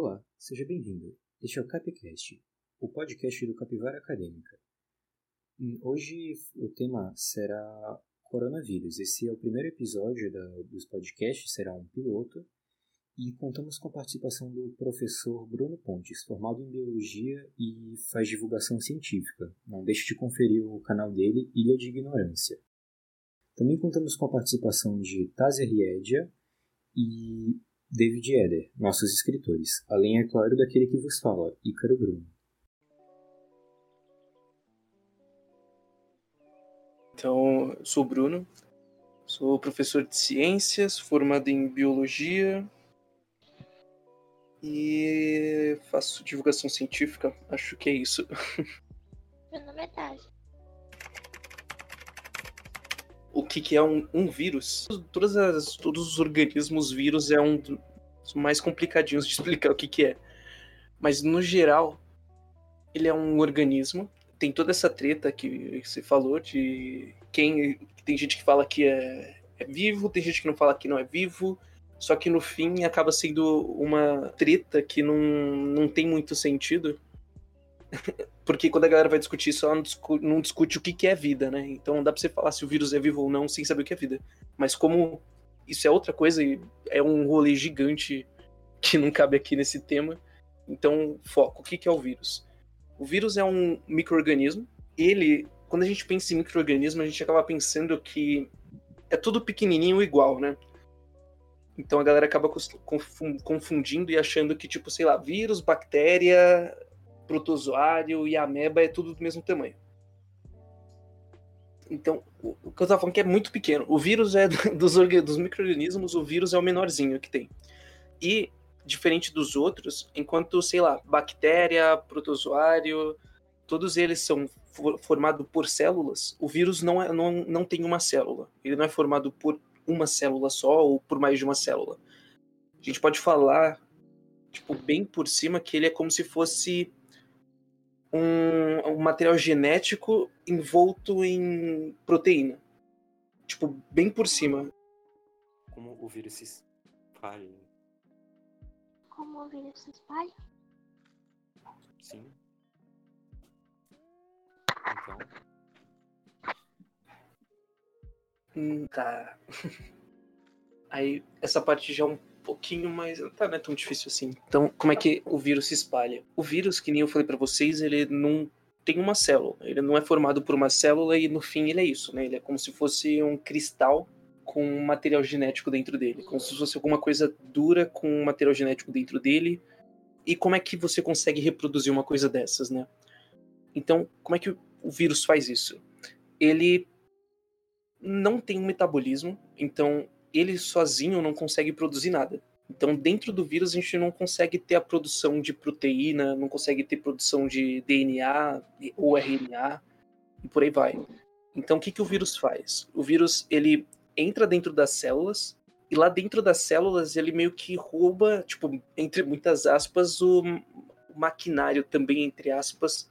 Olá, seja bem-vindo. Este é o Capcast, o podcast do Capivara Acadêmica. Hoje o tema será coronavírus. Esse é o primeiro episódio da, dos podcasts, será um piloto. E contamos com a participação do professor Bruno Pontes, formado em Biologia e faz divulgação científica. Não deixe de conferir o canal dele, Ilha de Ignorância. Também contamos com a participação de Tazia Riedia e David Eder, nossos escritores, além, é claro, daquele que vos fala, Ícaro Bruno. Então, eu sou o Bruno, sou professor de ciências, formado em biologia e faço divulgação científica. Acho que é isso. Meu nome é Tati. O que, que é um, um vírus? Todas as, todos os organismos, vírus é um dos mais complicadinhos de explicar o que, que é. Mas no geral, ele é um organismo. Tem toda essa treta que você falou de quem. Tem gente que fala que é, é vivo, tem gente que não fala que não é vivo. Só que no fim acaba sendo uma treta que não, não tem muito sentido. Porque quando a galera vai discutir isso, ela não discute, não discute o que, que é vida, né? Então dá pra você falar se o vírus é vivo ou não sem saber o que é vida. Mas como isso é outra coisa e é um rolê gigante que não cabe aqui nesse tema, então foco. O que, que é o vírus? O vírus é um microorganismo. Ele, quando a gente pensa em microorganismo, a gente acaba pensando que é tudo pequenininho igual, né? Então a galera acaba confundindo e achando que, tipo, sei lá, vírus, bactéria, protozoário e ameba é tudo do mesmo tamanho. Então, o que eu tava falando que é muito pequeno. O vírus é dos, dos micro-organismos, o vírus é o menorzinho que tem. E, diferente dos outros, enquanto, sei lá, bactéria, protozoário, todos eles são formados por células, o vírus não, é, não, não tem uma célula. Ele não é formado por uma célula só ou por mais de uma célula. A gente pode falar, tipo, bem por cima que ele é como se fosse um, um material genético envolto em proteína. Tipo, bem por cima. Como o vírus se espalha? Como o vírus se espalha? Sim. Então, Hum, tá. Aí, essa parte já é um pouquinho mais. Tá, não é tão difícil assim. Então, como é que o vírus se espalha? O vírus, que nem eu falei para vocês, ele não tem uma célula. Ele não é formado por uma célula e no fim ele é isso, né? Ele é como se fosse um cristal com um material genético dentro dele. Como se fosse alguma coisa dura com um material genético dentro dele. E como é que você consegue reproduzir uma coisa dessas, né? Então, como é que o vírus faz isso? Ele não tem um metabolismo, então ele sozinho não consegue produzir nada. Então, dentro do vírus, a gente não consegue ter a produção de proteína, não consegue ter produção de DNA ou RNA e por aí vai. Então, o que, que o vírus faz? O vírus ele entra dentro das células e lá dentro das células ele meio que rouba, tipo, entre muitas aspas, o, maquinário também, entre aspas,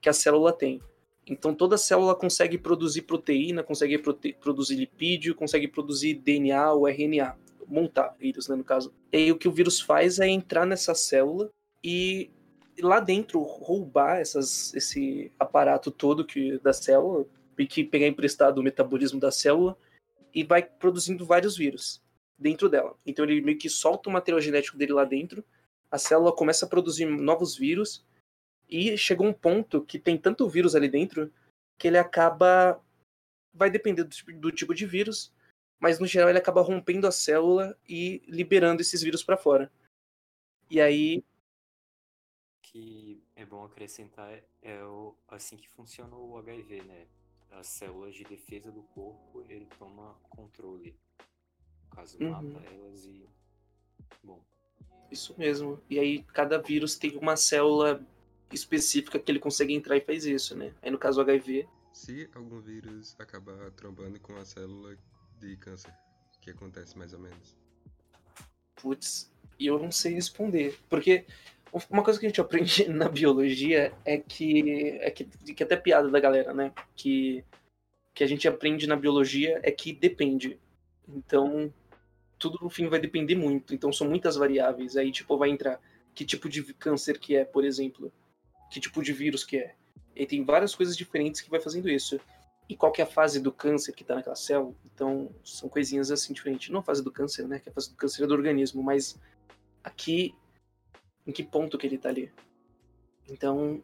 que a célula tem. Então toda célula consegue produzir proteína, consegue prote produzir lipídio, consegue produzir DNA ou RNA, montar vírus, né, no caso. E aí o que o vírus faz é entrar nessa célula e lá dentro roubar essas, esse aparato todo que da célula, que pegar emprestado o metabolismo da célula e vai produzindo vários vírus dentro dela. Então ele meio que solta o material genético dele lá dentro, a célula começa a produzir novos vírus e chegou um ponto que tem tanto vírus ali dentro que ele acaba. Vai depender do tipo, do tipo de vírus, mas no geral ele acaba rompendo a célula e liberando esses vírus para fora. E aí. que é bom acrescentar é o, assim que funciona o HIV, né? As células de defesa do corpo, ele toma controle. No caso, Uhum. mata elas e. Bom, Isso mesmo. E aí cada vírus tem uma célula específica que ele consegue entrar e faz isso, né? Aí no caso o HIV, Se algum vírus acabar trombando com a célula de câncer, o que acontece mais ou menos? putz, e eu não sei responder. Porque uma coisa que a gente aprende na biologia é que. É que, que até piada da galera, né? Que, que a gente aprende na biologia é que depende. Então, tudo no fim vai depender muito. Então são muitas variáveis. Aí, tipo, vai entrar que tipo de câncer que é, por exemplo. Que tipo de vírus que é. E tem várias coisas diferentes que vai fazendo isso. E qual que é a fase do câncer que tá naquela célula. Então, são coisinhas assim diferentes. Não a fase do câncer, né? Que é a fase do câncer é do organismo, mas aqui, em que ponto que ele tá ali. Então,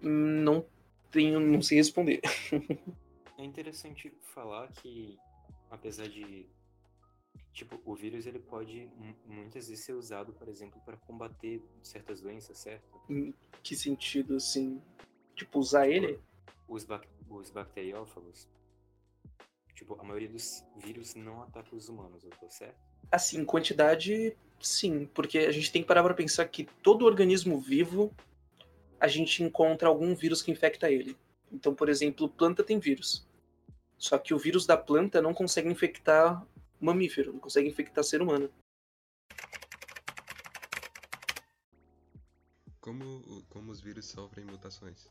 não tenho, não sei responder. É interessante falar que, apesar de tipo, o vírus ele pode muitas vezes ser usado, por exemplo, para combater certas doenças, certo? Em que sentido, assim? Tipo, usar Tipo, ele? Os, bac os bacteriófagos, tipo, a maioria dos vírus não ataca os humanos, eu tô certo? Assim, quantidade, sim. Porque a gente tem que parar pra pensar que todo organismo vivo, a gente encontra algum vírus que infecta ele. Então, por exemplo, planta tem vírus. Só que o vírus da planta não consegue infectar mamífero, não consegue infectar ser humano. Como, como os vírus sofrem mutações?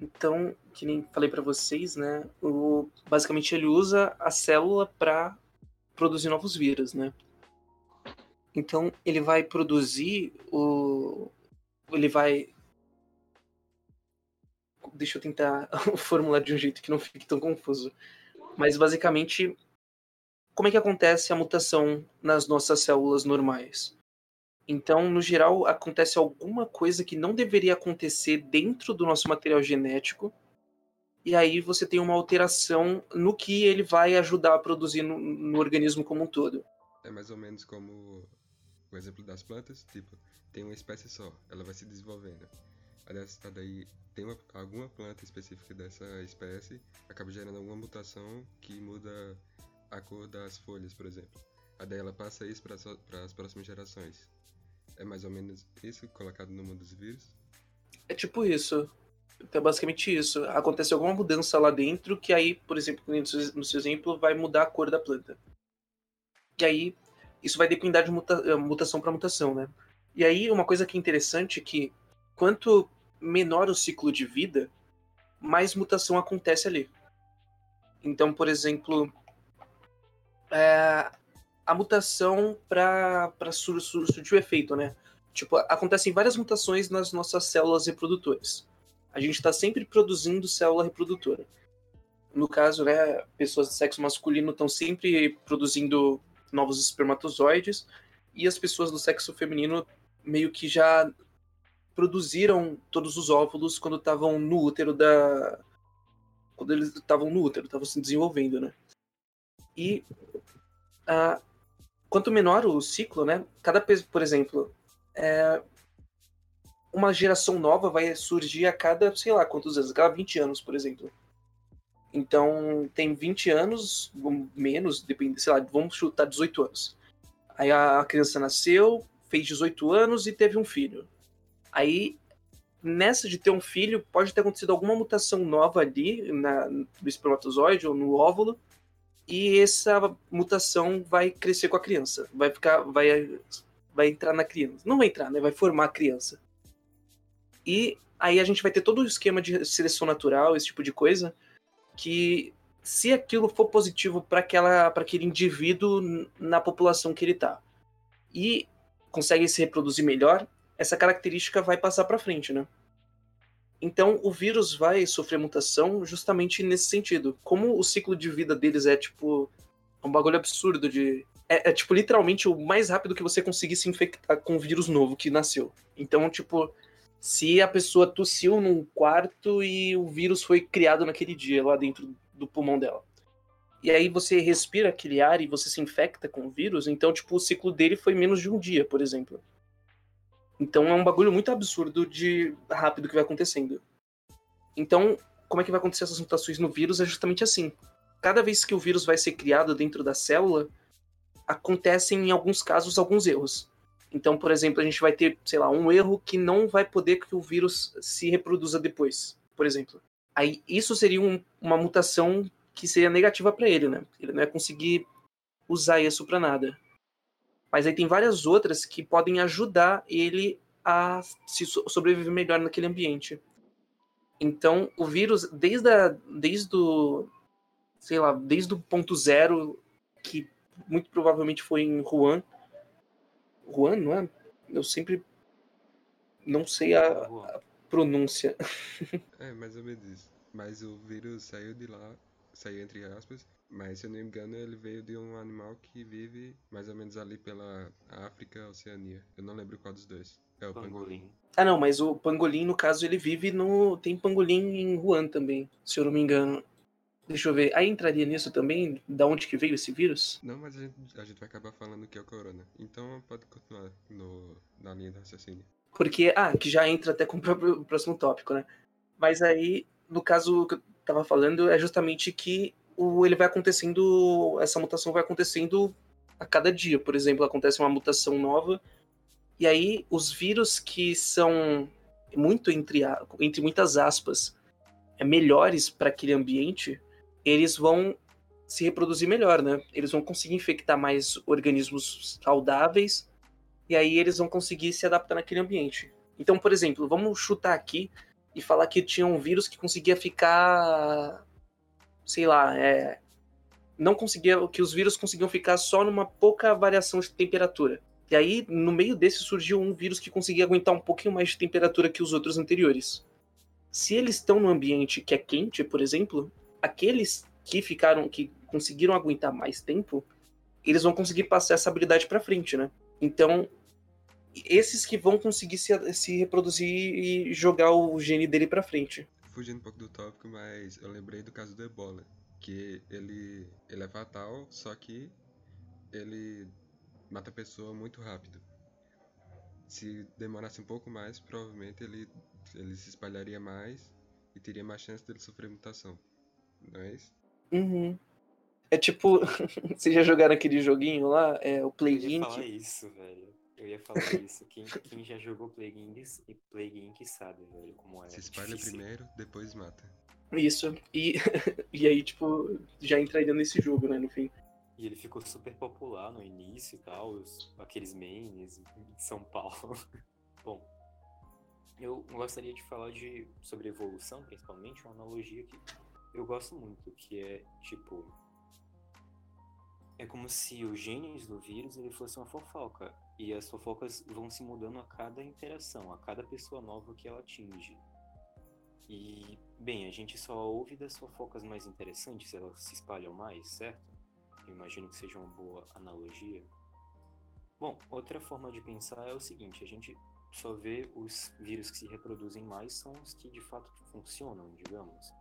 Então, que nem falei pra vocês, né? O, basicamente ele usa a célula pra produzir novos vírus, né? Então ele vai produzir o, ele vai, deixa eu tentar formular de um jeito que não fique tão confuso. Mas basicamente, como é que acontece a mutação nas nossas células normais? Então, no geral, acontece alguma coisa que não deveria acontecer dentro do nosso material genético. E aí você tem uma alteração no que ele vai ajudar a produzir no, no organismo como um todo. É mais ou menos como o exemplo das plantas, tipo, tem uma espécie só, ela vai se desenvolvendo. A a daí tem uma- alguma planta específica dessa espécie, acaba gerando alguma mutação que muda a cor das folhas, por exemplo. A daí ela passa isso para as próximas gerações. É mais ou menos isso colocado no mundo dos vírus. É tipo isso. Então, é basicamente isso. Acontece alguma mudança lá dentro que aí, por exemplo, no seu, no seu exemplo, vai mudar a cor da planta. E aí, isso vai depender de muta- eh, mutação para mutação, né? E aí, uma coisa que é interessante é que quanto menor o ciclo de vida, mais mutação acontece ali. Então, por exemplo, é, a mutação para sur, sur, surtir o efeito, né? Tipo, acontecem várias mutações nas nossas células reprodutoras. A gente está sempre produzindo célula reprodutora. No caso, né, pessoas de sexo masculino estão sempre produzindo novos espermatozoides e as pessoas do sexo feminino meio que já produziram todos os óvulos quando estavam no útero da quando eles estavam no útero, estavam se desenvolvendo, né? E ah, quanto menor o ciclo, né? Cada por exemplo, é, uma geração nova vai surgir a cada, sei lá, quantos anos, a cada 20 anos, por exemplo. Então, tem 20 anos, menos, depende, sei lá, vamos chutar 18 anos. Aí a criança nasceu, fez 18 anos e teve um filho. Aí, nessa de ter um filho, pode ter acontecido alguma mutação nova ali na, no espermatozoide ou no óvulo, e essa mutação vai crescer com a criança. Vai ficar. Vai, vai entrar na criança. Não vai entrar, né? Vai formar a criança. E aí a gente vai ter todo o esquema de seleção natural, esse tipo de coisa, que se aquilo for positivo para aquela para aquele indivíduo na população que ele tá e consegue se reproduzir melhor, essa característica vai passar para frente, né? Então o vírus vai sofrer mutação justamente nesse sentido. Como o ciclo de vida deles é tipo um bagulho absurdo de é, é, tipo literalmente o mais rápido que você conseguir se infectar com um vírus novo que nasceu. Então, tipo, se a pessoa tossiu num quarto e o vírus foi criado naquele dia lá dentro do pulmão dela. E aí você respira aquele ar e você se infecta com o vírus, então, tipo, o ciclo dele foi menos de um dia, por exemplo. Então é um bagulho muito absurdo de rápido que vai acontecendo. Então, como é que vai acontecer essas mutações no vírus? É justamente assim. Cada vez que o vírus vai ser criado dentro da célula, acontecem em alguns casos alguns erros. Então, por exemplo, a gente vai ter, sei lá, um erro que não vai poder que o vírus se reproduza depois, por exemplo. Aí isso seria um- uma mutação que seria negativa para ele, né? Ele não ia conseguir usar isso para nada. Mas aí tem várias outras que podem ajudar ele a se so- sobreviver melhor naquele ambiente. Então, o vírus, desde, a, desde o, sei lá, desde o ponto zero, que muito provavelmente foi em Wuhan, Wuhan, não é? Eu sempre não sei a, a pronúncia. É, mais ou menos isso. Mas o vírus saiu de lá, saiu entre aspas, mas se eu não me engano ele veio de um animal que vive mais ou menos ali pela África, Oceania. Eu não lembro qual dos dois. É o pangolim. Pangolim. Ah, não, mas o pangolim, no caso, ele vive no. Tem pangolim em Wuhan também, se eu não me engano. Deixa eu ver. Aí entraria nisso também? Da onde que veio esse vírus? Não, mas a gente, a gente vai acabar falando que é o corona. Então pode continuar no, na linha do raciocínio. Porque, ah, que já entra até com o próprio- o próximo tópico, né? Mas aí, no caso que eu tava falando, é justamente que o, ele vai acontecendo, essa mutação vai acontecendo a cada dia. Por exemplo, acontece uma mutação nova, e aí os vírus que são muito, entre, entre muitas aspas, é, melhores para aquele ambiente, eles vão se reproduzir melhor, né? Eles vão conseguir infectar mais organismos saudáveis e aí eles vão conseguir se adaptar naquele ambiente. Então, por exemplo, vamos chutar aqui e falar que tinha um vírus que conseguia ficar, sei lá, é, não conseguia, que os vírus conseguiam ficar só numa pouca variação de temperatura. E aí, no meio desse surgiu um vírus que conseguia aguentar um pouquinho mais de temperatura que os outros anteriores. Se eles estão no ambiente que é quente, por exemplo, aqueles que ficaram, que conseguiram aguentar mais tempo, eles vão conseguir passar essa habilidade para frente, né? Então, esses que vão conseguir se, se reproduzir e jogar o gene dele pra frente. Fugindo um pouco do tópico, mas eu lembrei do caso do ebola. Que ele, ele é fatal, só que ele mata a pessoa muito rápido. Se demorasse um pouco mais, provavelmente ele, ele se espalharia mais e teria mais chance dele sofrer mutação. Não é isso? Uhum. É tipo, vocês já jogaram aquele joguinho lá, é o Plague Eu ia Inc. falar isso, velho. Eu ia falar isso. Quem, quem já jogou Plague Inc. e Plague Inc. sabe, velho, como é. Se espalha difícil. primeiro, depois mata. Isso. E, e aí, tipo, já entraria nesse jogo, né, no fim. E ele ficou super popular no início e tal, os- aqueles memes em São Paulo. Bom, eu gostaria de falar de, sobre evolução, principalmente, uma analogia que eu gosto muito, que é tipo. É como se os genes do vírus ele fosse uma fofoca. E as fofocas vão se mudando a cada interação, a cada pessoa nova que ela atinge. E, bem, a gente só ouve das fofocas mais interessantes, elas se espalham mais, certo? Eu imagino que seja uma boa analogia. Bom, outra forma de pensar é o seguinte: a gente só vê os vírus que se reproduzem mais são os que de fato funcionam, digamos.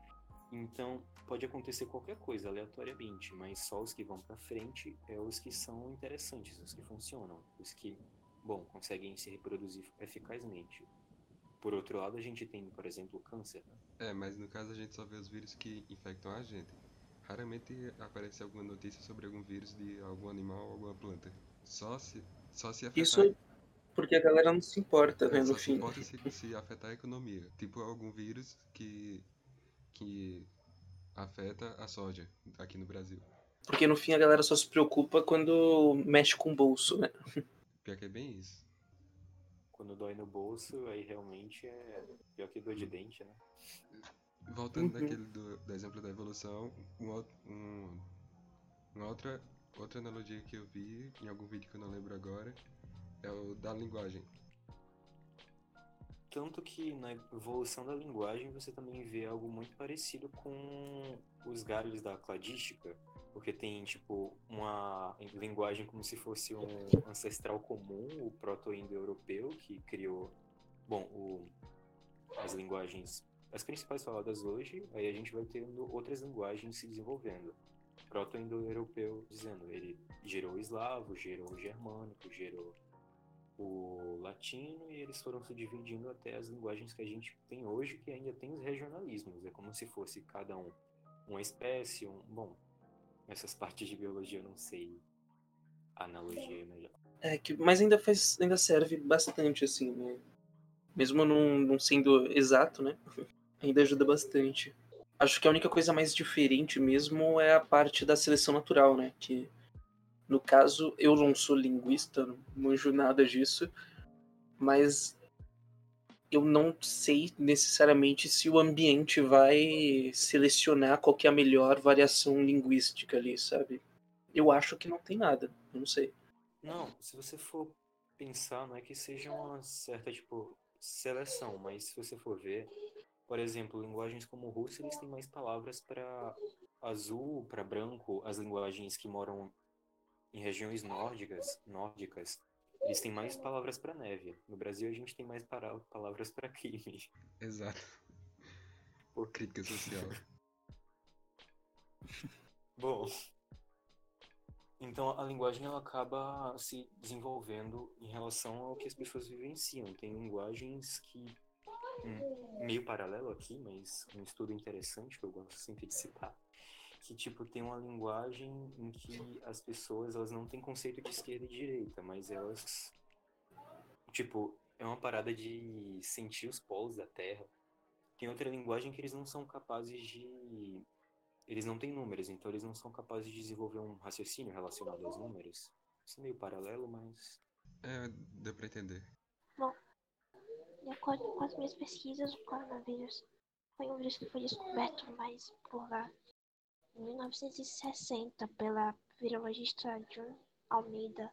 Então, pode acontecer qualquer coisa aleatoriamente, mas só os que vão pra frente é os que são interessantes, os que funcionam, os que, bom, conseguem se reproduzir eficazmente. Por outro lado, a gente tem, por exemplo, o câncer. É, mas no caso a gente só vê os vírus que infectam a gente. Raramente aparece alguma notícia sobre algum vírus de algum animal ou alguma planta. Só se, só se afetar. Isso porque a galera não se importa, né, É, no só se fim. importa se, se afetar a economia. Tipo algum vírus que, que afeta a soja aqui no Brasil. Porque no fim a galera só se preocupa quando mexe com o bolso, né? Pior que é bem isso. Quando dói no bolso, aí realmente é pior que dor de dente, né? Voltando Uhum. naquele do, do exemplo da evolução, um, um, uma outra, outra analogia que eu vi em algum vídeo que eu não lembro agora é o da linguagem. Tanto que na evolução da linguagem você também vê algo muito parecido com os galhos da cladística, porque tem tipo uma linguagem como se fosse um ancestral comum, o proto-indo-europeu, que criou, bom, o- as linguagens, as principais faladas hoje, aí a gente vai tendo outras linguagens se desenvolvendo. Proto-indo-europeu dizendo, ele gerou o eslavo, gerou o germânico, gerou o latino e eles foram se dividindo até as linguagens que a gente tem hoje, que ainda tem os regionalismos. É como se fosse cada um uma espécie, um. Bom, essas partes de biologia eu não sei. A analogia é melhor. É, que, mas ainda faz, ainda serve bastante, assim, né? Mesmo não, não sendo exato, né? Ainda ajuda bastante. Acho que a única coisa mais diferente mesmo é a parte da seleção natural, né? Que, no caso, eu não sou linguista, não manjo nada disso, mas eu não sei necessariamente se o ambiente vai selecionar qual é a melhor variação linguística ali, sabe? Eu acho que não tem nada, não sei. Não, se você for pensar, não é que seja uma certa, tipo, seleção, mas se você for ver, por exemplo, linguagens como o russo, eles têm mais palavras para azul, para branco, as linguagens que moram em regiões nórdicas, nórdicas, eles têm mais palavras para neve. No Brasil a gente tem mais para- palavras para crime. Exato. Por crítica social. Bom, então a linguagem ela acaba se desenvolvendo em relação ao que as pessoas vivenciam. Tem linguagens que um meio paralelo aqui, mas um estudo interessante que eu gosto sempre de citar, que tipo tem uma linguagem em que as pessoas elas não têm conceito de esquerda e direita, mas elas tipo é uma parada de sentir os polos da Terra. Tem outra linguagem que eles não são capazes de eles não têm números, então eles não são capazes de desenvolver um raciocínio relacionado aos números. Isso é meio paralelo, mas É, deu pra entender. De acordo com as minhas pesquisas, o coronavírus foi um vírus que foi descoberto mais por lá em 1960 pela virologista June Almeida,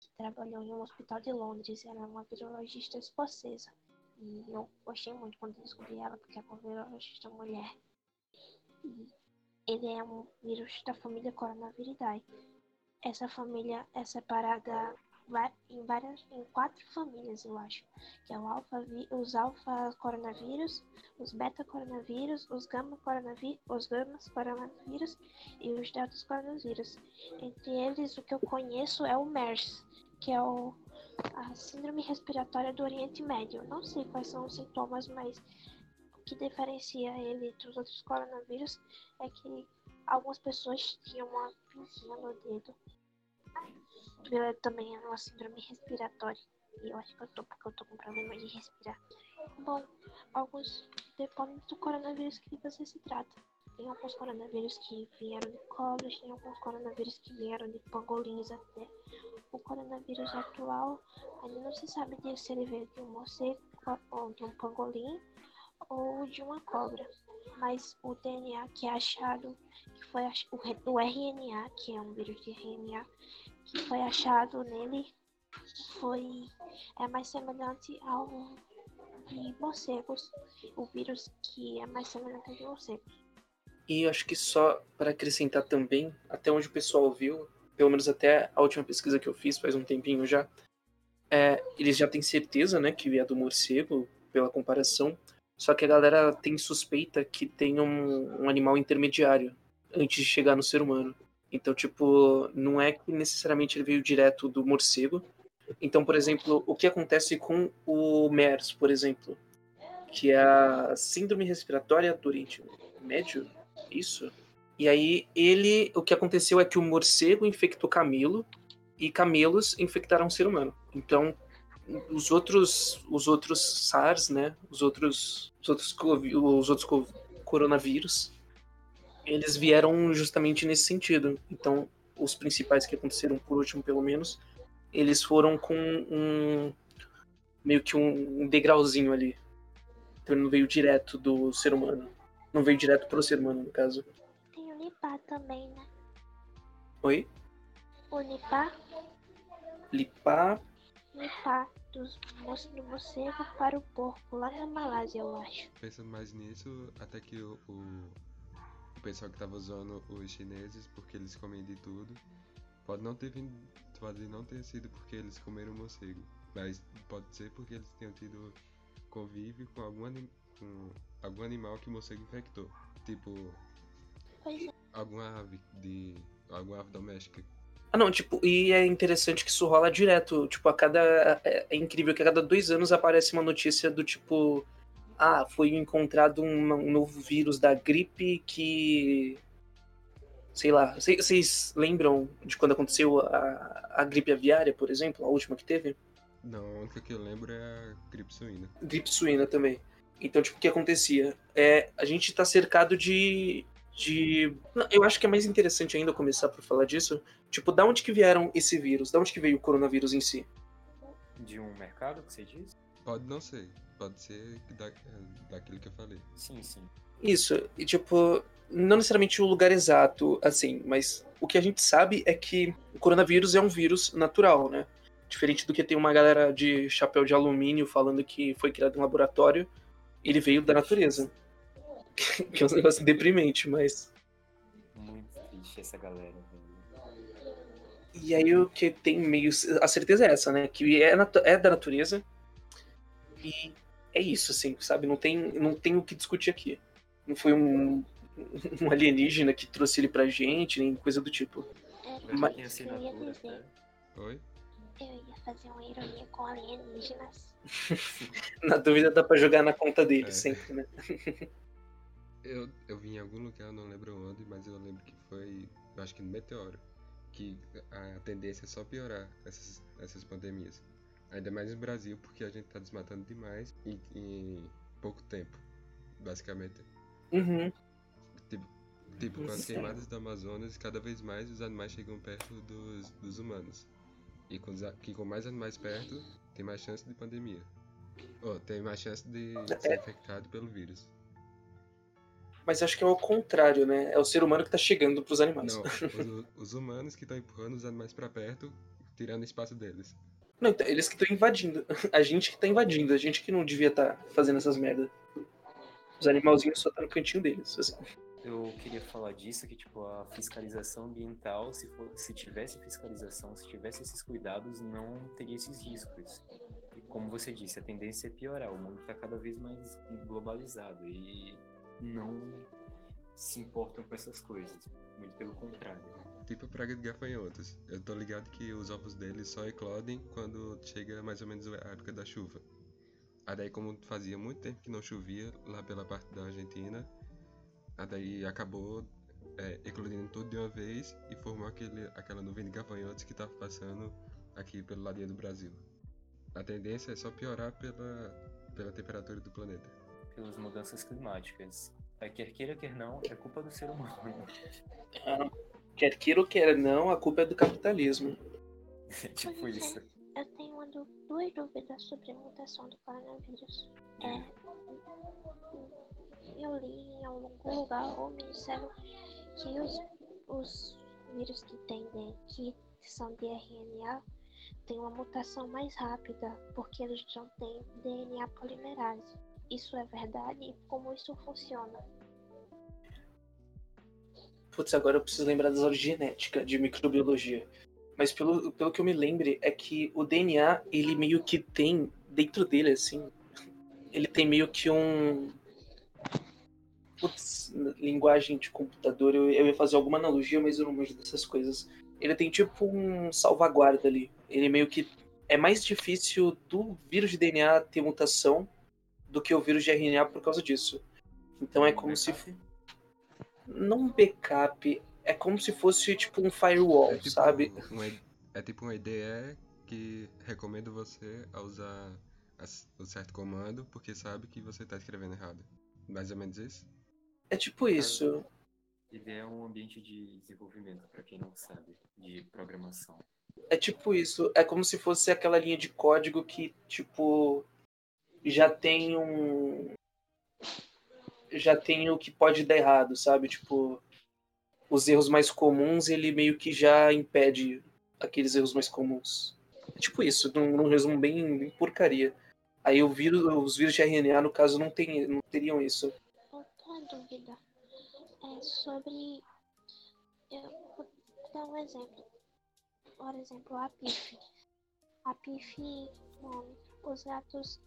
que trabalhou em um hospital de Londres. Ela é uma virologista escocesa. E eu gostei muito quando descobri ela, porque é uma virologista mulher. E ele é um vírus da família Coronaviridae. Essa família é separada em várias, em quatro famílias, eu acho que é o alfa, os alfa coronavírus, os beta coronavírus, os gama coronavírus, os gamas coronavírus e os deltas coronavírus. Entre eles, o que eu conheço é o MERS, que é o, a síndrome respiratória do Oriente Médio. Não sei quais são os sintomas, mas o que diferencia ele dos outros coronavírus é que algumas pessoas tinham uma pincinha no dedo. Ele também é uma síndrome respiratória. E eu acho que eu tô, porque eu tô com problema de respirar. Bom, alguns dependem do coronavírus que você se trata. Tem alguns coronavírus que vieram de cobras, tem alguns coronavírus que vieram de pangolins até. O coronavírus atual ainda não se sabe se ele veio de um morcego ou de um pangolim ou de uma cobra. Mas o DNA que é achado, que foi ach- o RNA, que é um vírus de RNA, que foi achado nele foi é mais semelhante ao de morcegos, o vírus que é mais semelhante ao de morcegos. E acho que só para acrescentar também, até onde o pessoal viu, pelo menos até a última pesquisa que eu fiz faz um tempinho já, é, eles já têm certeza, né, que é do morcego, pela comparação, só que a galera tem suspeita que tem um, um animal intermediário antes de chegar no ser humano. Então, tipo, não é que necessariamente ele veio direto do morcego. Então, por exemplo, o que acontece com o MERS, por exemplo, que é a Síndrome Respiratória do Oriente Médio, isso. E aí ele, o que aconteceu é que o morcego infectou camelo e camelos infectaram o ser humano. Então, os outros, os outros SARS, né, os outros, os outros, os outros co- coronavírus, eles vieram justamente nesse sentido. Então, os principais que aconteceram por último, pelo menos, eles foram com um meio que um degrauzinho ali. Então, ele não veio direto do ser humano. Não veio direto pro ser humano, no caso. Tem o Nipah também, né? Oi? O Nipah, Lipá. Nipah dos, do morcego para o porco, lá na Malásia, eu acho. Pensa mais nisso, até que o, o pessoal que tava usando os chineses, porque eles comem de tudo, pode não ter vindo, pode não ter sido porque eles comeram morcego, mas pode ser porque eles tenham tido convívio com algum, anim, com algum animal que o morcego infectou, tipo alguma ave de alguma ave doméstica. Ah, não, tipo, e é interessante que isso rola direto. Tipo, a cada. É, é incrível que a cada dois anos aparece uma notícia do tipo. Ah, foi encontrado um, um novo vírus da gripe que. Sei lá. Cê- Vocês lembram de quando aconteceu a, a gripe aviária, por exemplo? A última que teve? Não, a única que eu lembro é a gripe suína. gripe suína também. Então, tipo, o que acontecia? É, a gente tá cercado de. de... Eu acho que é mais interessante ainda começar por falar disso. Tipo, da onde que vieram esse vírus? Da onde que veio o coronavírus em si? De um mercado que você diz? Pode não ser, pode ser da, daquilo que eu falei. Sim, sim. Isso, e tipo, não necessariamente o lugar exato, assim, mas o que a gente sabe é que o coronavírus é um vírus natural, né? Diferente do que tem uma galera de chapéu de alumínio falando que foi criado em laboratório, ele veio da natureza. que é um negócio deprimente, mas. Muito triste essa galera. velho. E aí o que tem meio. A certeza é essa, né? Que é, é da natureza. E é isso, assim, sabe? Não tem, não tem o que discutir aqui. Não foi um, um alienígena que trouxe ele pra gente, nem coisa do tipo. É, Mas eu ia dizer, né? Oi? eu ia fazer uma ironia com alienígenas. Na dúvida dá pra jogar na conta dele É. sempre, né? Eu, eu vi em algum lugar, não lembro onde, mas eu lembro que foi, eu acho que no Meteoro, que a tendência é só piorar essas, essas pandemias. Ainda mais no Brasil, porque a gente tá desmatando demais em, em pouco tempo, basicamente. Uhum. Tipo, tipo com as queimadas do Amazonas, cada vez mais os animais chegam perto dos, dos humanos. E com, que com mais animais perto, tem mais chance de pandemia. Ou tem mais chance de ser infectado pelo vírus. Mas acho que é o contrário, né? É o ser humano que tá chegando pros animais. Não, os, os humanos que estão empurrando os animais pra perto, tirando espaço deles. Não, então, eles que estão invadindo. A gente que tá invadindo, a gente que não devia estar fazendo essas merdas. Os animalzinhos só tá no cantinho deles. assim. Eu queria falar disso, que tipo, a fiscalização ambiental, se, for, se tivesse fiscalização, se tivesse esses cuidados, não teria esses riscos. E como você disse, a tendência é piorar, o mundo está cada vez mais globalizado e não se importam com essas coisas. Muito pelo contrário. Tipo praga de gafanhotos. Eu tô ligado que os ovos deles só eclodem quando chega mais ou menos a época da chuva. Aí daí como fazia muito tempo que não chovia lá pela parte da Argentina, aí daí acabou é, eclodindo tudo de uma vez e formou aquele, aquela nuvem de gafanhotos que tá passando aqui pelo ladinho do Brasil. A tendência é só piorar pela, pela temperatura do planeta. Pelas mudanças climáticas. Aí, quer queira, quer não, é culpa do ser humano. Quer queira ou quer não, a culpa é do capitalismo. É tipo isso. Eu tenho uma duas dúvidas sobre a mutação do coronavírus. É, eu li em algum lugar ou me disseram que os, os vírus que, tem de, que são de RNA têm uma mutação mais rápida porque eles não têm DNA polimerase. Isso é verdade? E como isso funciona? Putz, agora eu preciso lembrar das aulas de genética, de microbiologia. Mas pelo, pelo que eu me lembre, é que o DNA, ele meio que tem, dentro dele, assim, ele tem meio que um. Putz, linguagem de computador, eu, eu ia fazer alguma analogia, mas eu não manjo dessas coisas. Ele tem tipo um salvaguarda ali. Ele meio que. É mais difícil do vírus de DNA ter mutação do que o vírus de RNA por causa disso. Então é como se não um backup, é como se fosse tipo um firewall, É tipo, sabe? um é tipo um IDE que recomenda você a usar o certo comando porque sabe que você tá escrevendo errado. Mais ou menos isso? É tipo isso. Ideia é um ambiente de desenvolvimento, para quem não sabe, de programação. É tipo isso. É como se fosse aquela linha de código que, tipo, já tem um. Já tem o que pode dar errado, sabe? Tipo, os erros mais comuns, ele meio que já impede aqueles erros mais comuns. É tipo isso, num, num resumo bem, bem porcaria. Aí o vírus, os vírus de RNA, no caso, não, tem, não teriam isso. Outra dúvida é sobre. Eu vou dar um exemplo. Por exemplo, a PIF. A PIF, bom, os gatos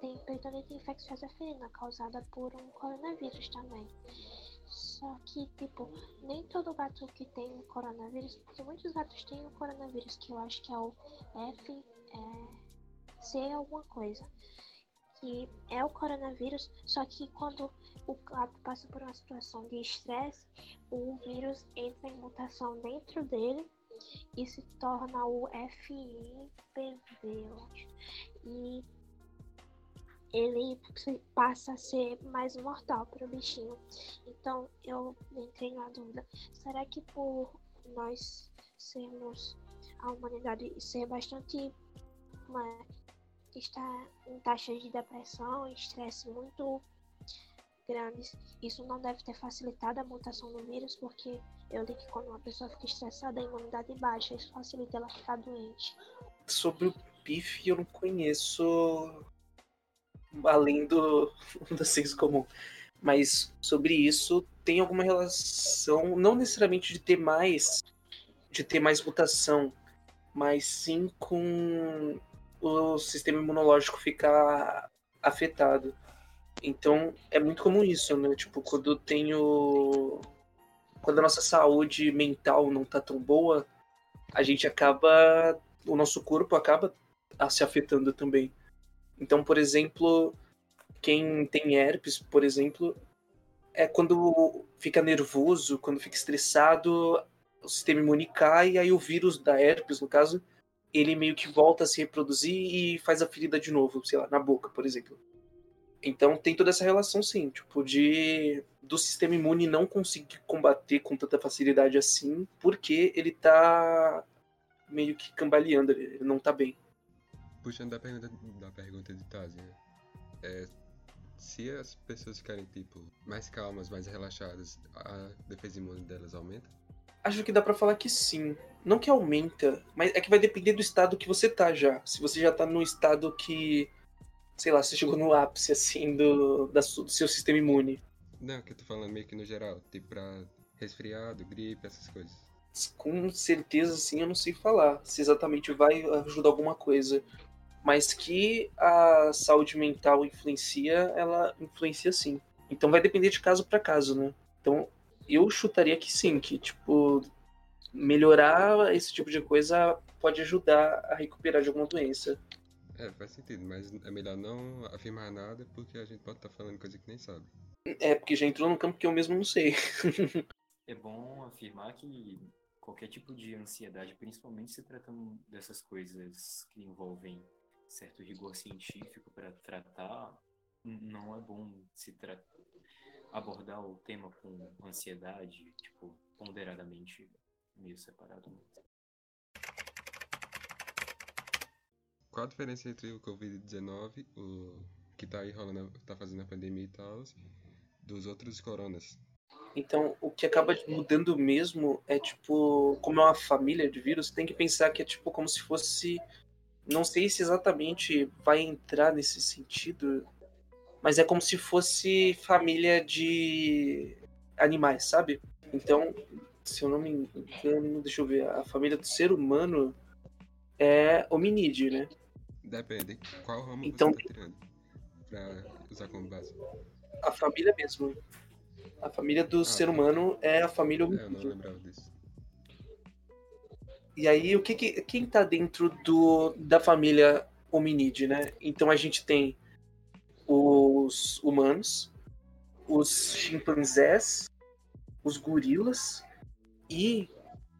têm peritonitis infecciosa ferina causada por um coronavírus também. Só que, tipo, nem todo gato que tem coronavírus, porque muitos gatos têm o coronavírus, que eu acho que é o F, é, C alguma coisa. Que é o coronavírus, só que quando o gato passa por uma situação de estresse, o vírus entra em mutação dentro dele e se torna o FIPV, eu acho. E ele passa a ser mais mortal para o bichinho. Então eu entrei na dúvida: será que por nós sermos a humanidade ser bastante uma, está em taxas de depressão estresse muito grandes, isso não deve ter facilitado a mutação do vírus, porque eu li que quando uma pessoa fica estressada, a imunidade baixa, isso facilita ela ficar doente. sobre o PIF eu não conheço além do, do senso comum. Mas sobre isso tem alguma relação, não necessariamente de ter mais, de ter mais mutação, mas sim com o sistema imunológico ficar afetado. Então é muito comum isso, né? Tipo, quando tenho. Quando a nossa saúde mental não tá tão boa, a gente acaba. O nosso corpo acaba se afetando também. Então, por exemplo, quem tem herpes, por exemplo, é quando fica nervoso, quando fica estressado, o sistema imune cai, aí o vírus da herpes, no caso, ele meio que volta a se reproduzir e faz a ferida de novo, sei lá, na boca, por exemplo. Então tem toda essa relação, sim, tipo, de do sistema imune não conseguir combater com tanta facilidade assim, porque ele tá meio que cambaleando, ele não tá bem. Puxando da pergunta, da pergunta de Tazi, né? é, se as pessoas ficarem, tipo, mais calmas, mais relaxadas, a defesa imune delas aumenta? Acho que dá para falar que sim. Não que aumenta, mas é que vai depender do estado que você tá já. Se você já tá no estado que sei lá, você chegou no ápice, assim, do, da, do seu sistema imune. Não, que eu tô falando meio que no geral, tipo pra resfriado, gripe, essas coisas. Com certeza, sim, eu não sei falar se exatamente vai ajudar alguma coisa. Mas que a saúde mental influencia, ela influencia sim. Então vai depender de caso para caso, né? Então eu chutaria que sim, que tipo melhorar esse tipo de coisa pode ajudar a recuperar de alguma doença. É, faz sentido, mas é melhor não afirmar nada porque a gente pode estar tá falando coisa que nem sabe. É, porque já entrou no campo que eu mesmo não sei. é bom afirmar que qualquer tipo de ansiedade, principalmente se tratando dessas coisas que envolvem certo rigor científico para tratar, não é bom se abordar o tema com ansiedade, tipo, ponderadamente, meio separado. qual a diferença entre o Covid-19, o que tá aí rolando, tá fazendo a pandemia e tal, dos outros coronas? Então, o que acaba mudando mesmo é tipo, como é uma família de vírus, tem que pensar que é tipo como se fosse. Não sei se exatamente vai entrar nesse sentido, mas é como se fosse família de animais, sabe? Então, se eu não me engano, deixa eu ver, a família do ser humano é hominídeo, né? Depende. Qual ramo então, você tá tirando pra usar como base? A família mesmo. A família do ah, ser tá. humano é a família hominídea. É, eu não lembrava disso. E aí, o que, que quem tá dentro do, da família hominídea, né? Então a gente tem os humanos, os chimpanzés, os gorilas e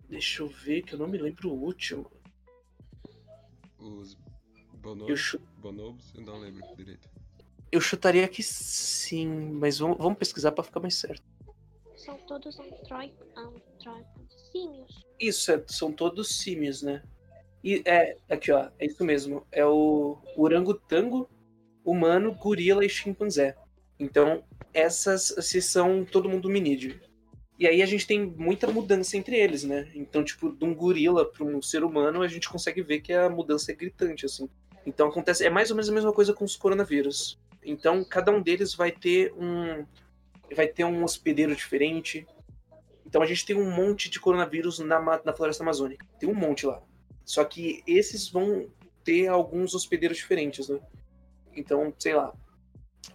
deixa eu ver que eu não me lembro o último. Os Bonobos. Bonobos, eu não lembro direito. Eu chutaria que sim, mas vamos, vamos pesquisar para ficar mais certo. São todos antrópicos, símios. Isso, é, são todos símios, né? E é, aqui ó, é isso mesmo. É o orangotango, humano, gorila e chimpanzé. Então, essas se são todo mundo minídeo. E aí a gente tem muita mudança entre eles, né? Então, tipo, de um gorila para um ser humano, a gente consegue ver que a mudança é gritante, assim. Então acontece, é mais ou menos a mesma coisa com os coronavírus. Então cada um deles vai ter um vai ter um hospedeiro diferente. Então a gente tem um monte de coronavírus na, na floresta amazônica. Tem um monte lá. Só que esses vão ter alguns hospedeiros diferentes, né? Então, sei lá.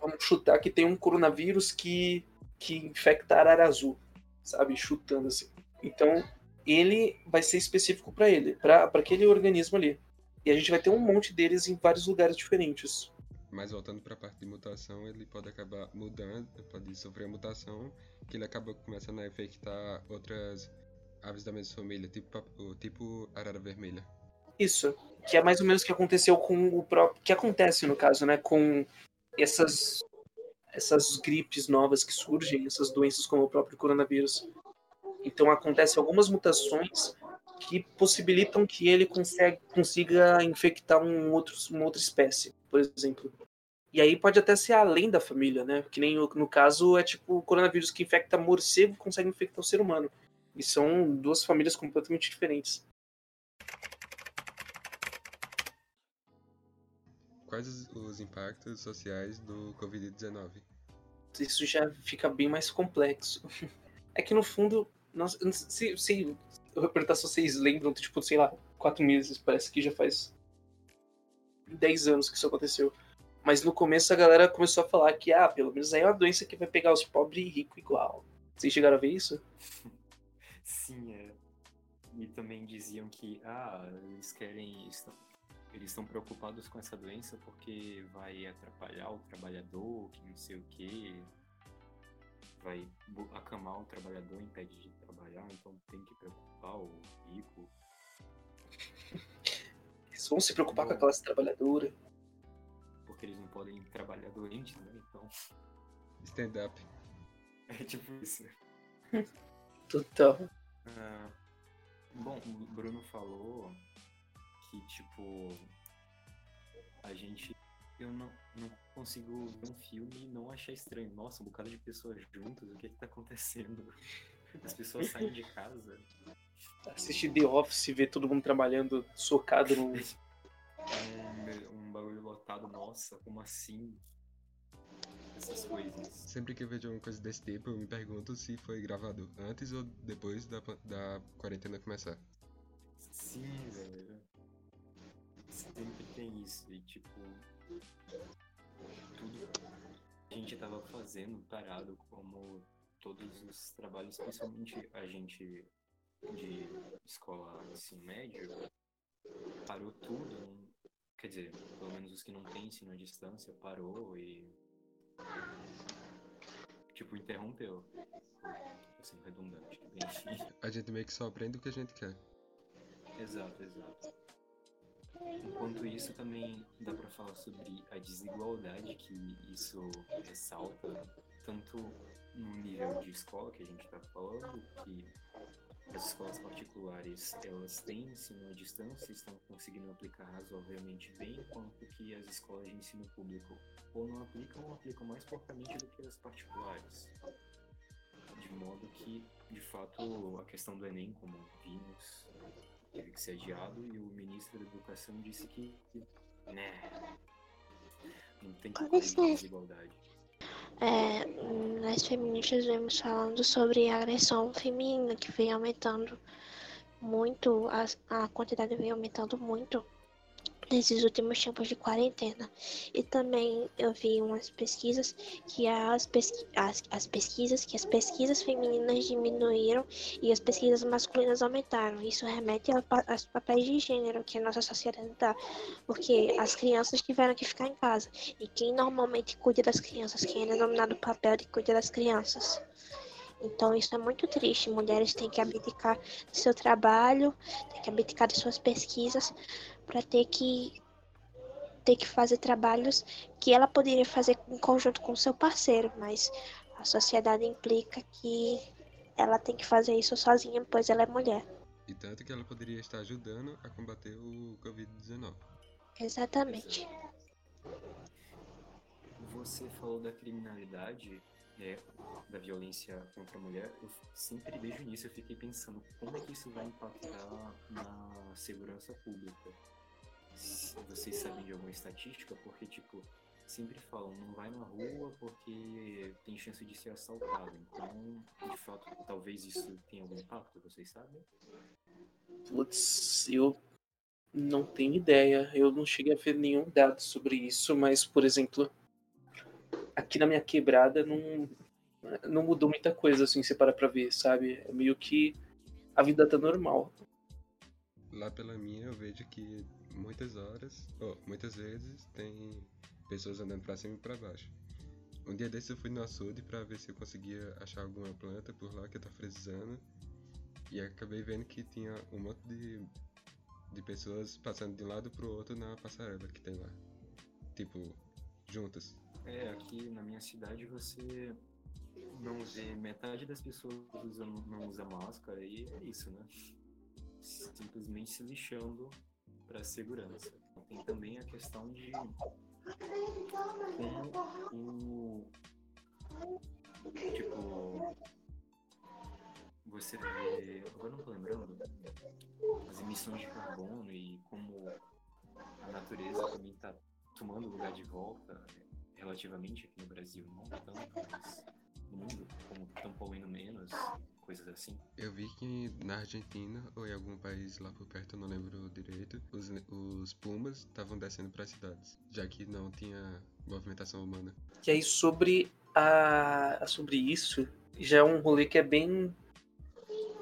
Vamos chutar que tem um coronavírus que, que infecta Ararazu, sabe? Chutando assim. Então, ele vai ser específico para ele, para aquele organismo ali. E a gente vai ter um monte deles em vários lugares diferentes. Mas voltando para a parte de mutação, ele pode acabar mudando, pode sofrer mutação, que ele acaba começando a infectar outras aves da mesma família, tipo, tipo arara vermelha. Isso, que é mais ou menos o que aconteceu com o próprio. que acontece no caso, né? Com essas, essas gripes novas que surgem, essas doenças como o próprio coronavírus. Então acontecem algumas mutações que possibilitam que ele consegue, consiga infectar um outro, uma outra espécie, por exemplo. E aí pode até ser além da família, né? Que nem no caso é tipo o coronavírus que infecta morcego consegue infectar o ser humano. E são duas famílias completamente diferentes. quais os, os impactos sociais do Covid-19? Isso já fica bem mais complexo. É que no fundo, nós, se, se eu vou perguntar se vocês lembram, tipo, sei lá, quatro meses, parece que já faz 10 anos que isso aconteceu. Mas no começo a galera começou a falar que, ah, pelo menos aí é uma doença que vai pegar os pobres e ricos igual. Vocês chegaram a ver isso? Sim, é. E também diziam que, ah, eles querem. Estão, eles estão preocupados com essa doença porque vai atrapalhar o trabalhador, que não sei o quê. Vai acamar o trabalhador, impede de trabalhar, então tem que preocupar o rico. Eles vão se preocupar com a classe trabalhadora. Porque eles não podem trabalhar doentes, né? Então, Stand-up. é tipo isso. Total. Ah, bom, o Bruno falou que, tipo, a gente. Eu não, não consigo ver um filme e não achar estranho. Nossa, um bocado de pessoas juntas, o que que tá acontecendo? As pessoas saem de casa. Assistir The Office, ver todo mundo trabalhando socado no. Um, um bagulho lotado, nossa, como assim? Essas coisas. Sempre que eu vejo alguma coisa desse tipo, eu me pergunto se foi gravado antes ou depois da, da quarentena começar. Sim, velho. Sempre tem isso. E tipo. Tudo que a gente tava fazendo parado, como todos os trabalhos, principalmente a gente de escola ensino médio, parou tudo. Quer dizer, pelo menos os que não têm ensino à distância, parou e. Tipo, interrompeu. Tô sendo redundante. A gente meio que só aprende o que a gente quer. Exato, exato. Enquanto isso, também dá pra falar sobre a desigualdade que isso ressalta, tanto no nível de escola que a gente tá falando, que as escolas particulares elas têm ensino à distância, estão conseguindo aplicar razoavelmente bem, quanto que as escolas de ensino público ou não aplicam ou aplicam mais porcamente do que as particulares. De modo que, de fato, a questão do Enem, como vimos, teve que ser adiado e o ministro da Educação disse que, né, não tem que licença. desigualdade. É, nós feministas vemos falando sobre a agressão feminina que vem aumentando muito, a, a quantidade vem aumentando muito nesses últimos tempos de quarentena. E também eu vi umas pesquisas que as, pesqui as, as pesquisas que as pesquisas femininas diminuíram e as pesquisas masculinas aumentaram. Isso remete aos papéis de gênero que a nossa sociedade dá, porque as crianças tiveram que ficar em casa. E quem normalmente cuida das crianças? Quem é denominado papel de cuidar das crianças? Então isso é muito triste. Mulheres têm que abdicar do seu trabalho, têm que abdicar de suas pesquisas para ter que ter que fazer trabalhos que ela poderia fazer em conjunto com seu parceiro, mas a sociedade implica que ela tem que fazer isso sozinha, pois ela é mulher. E tanto que ela poderia estar ajudando a combater o Covid-19. Exatamente. Você falou da criminalidade, né, da violência contra a mulher. Eu sempre desde o início eu fiquei pensando como é que isso vai impactar na segurança pública. Vocês sabem de alguma estatística? Porque, tipo, sempre falam, não vai na rua porque tem chance de ser assaltado. Então, de fato, talvez isso tenha algum impacto, vocês sabem? Putz, eu não tenho ideia. Eu não cheguei a ver nenhum dado sobre isso, mas, por exemplo, aqui na minha quebrada não, não mudou muita coisa, assim, se parar pra ver, sabe? É meio que a vida tá normal. Lá pela minha eu vejo que muitas horas, ou muitas vezes, tem pessoas andando pra cima e pra baixo. Um dia desses eu fui no açude pra ver se eu conseguia achar alguma planta por lá que eu tava precisando. E acabei vendo que tinha um monte de, de pessoas passando de um lado pro outro na passarela que tem lá. Tipo, juntas. É, aqui na minha cidade você não vê metade das pessoas não usa máscara e é isso, né? Simplesmente se lixando para segurança. Tem também a questão de como o tipo você vê, agora não tô lembrando, as emissões de carbono e como a natureza também tá tomando lugar de volta, relativamente aqui no Brasil, não tanto, mas mundo, como estão poluindo menos, coisas assim. Eu vi que na Argentina ou em algum país lá por perto, eu não lembro direito, os, os pumas estavam descendo para as cidades, já que não tinha movimentação humana. E aí sobre a sobre isso, já é um rolê que é bem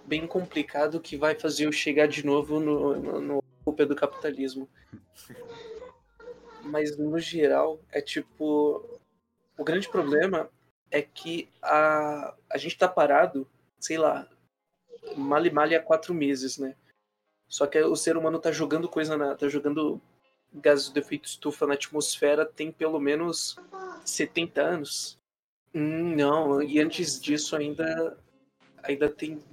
bem complicado que vai fazer eu chegar de novo no, no, no culpa do capitalismo. Mas no geral é tipo o grande problema é que a, a gente tá parado, sei lá, mal e mal há quatro meses, né? Só que o ser humano tá jogando coisa na. tá jogando gases do efeito estufa na atmosfera tem pelo menos 70 anos. Hum, não, e antes disso ainda ainda tem